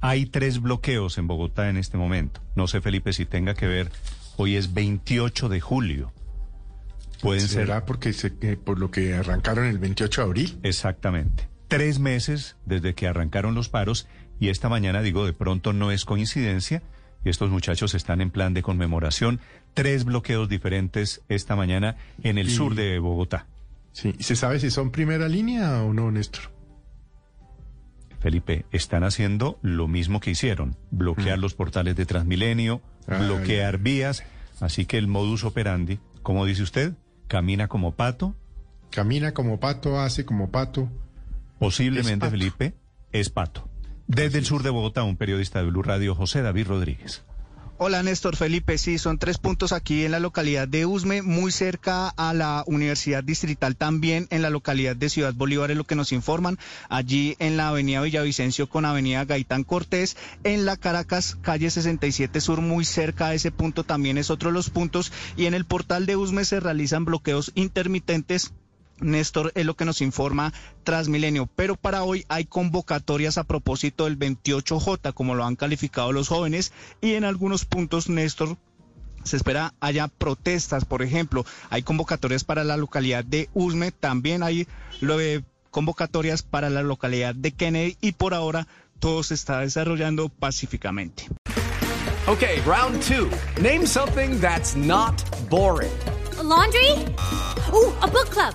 Hay tres bloqueos en Bogotá en este momento. No sé, Felipe, si tenga que ver. Hoy es 28 de julio. Pueden ser ¿Será porque se, eh, por lo que arrancaron el 28 de abril? exactamente tres meses desde que arrancaron los paros y esta mañana digo de pronto no es coincidencia y estos muchachos están en plan de conmemoración. Tres bloqueos diferentes esta mañana en el Y- sur de Bogotá. Sí. ¿Y se sabe si son primera línea o no, Néstor? Felipe, están haciendo lo mismo que hicieron, bloquear los portales de Transmilenio, Mm. Ay. bloquear vías, así que el modus operandi, como dice usted, camina como pato, Camina como pato, hace como pato. posiblemente Es pato. Felipe, es pato. Desde el sur de Bogotá, un periodista de Blue Radio, José David Rodríguez. Hola Néstor Felipe, sí, son tres puntos aquí en la localidad de Usme, muy cerca a la Universidad Distrital, también en la localidad de Ciudad Bolívar, es lo que nos informan, allí en la avenida Villavicencio con avenida Gaitán Cortés, en la Caracas, calle 67 Sur, muy cerca a ese punto también es otro de los puntos, y en el portal de Usme se realizan bloqueos intermitentes Néstor es lo que nos informa Transmilenio, pero para hoy hay convocatorias a propósito del 28J, como lo han calificado los jóvenes, y en algunos puntos, Néstor, se espera haya protestas, por ejemplo, hay convocatorias para la localidad de Usme, también hay lo de convocatorias para la localidad de Kennedy y por ahora todo se está desarrollando pacíficamente. Okay, round two. Name something that's not boring. A laundry? Ooh, a book club.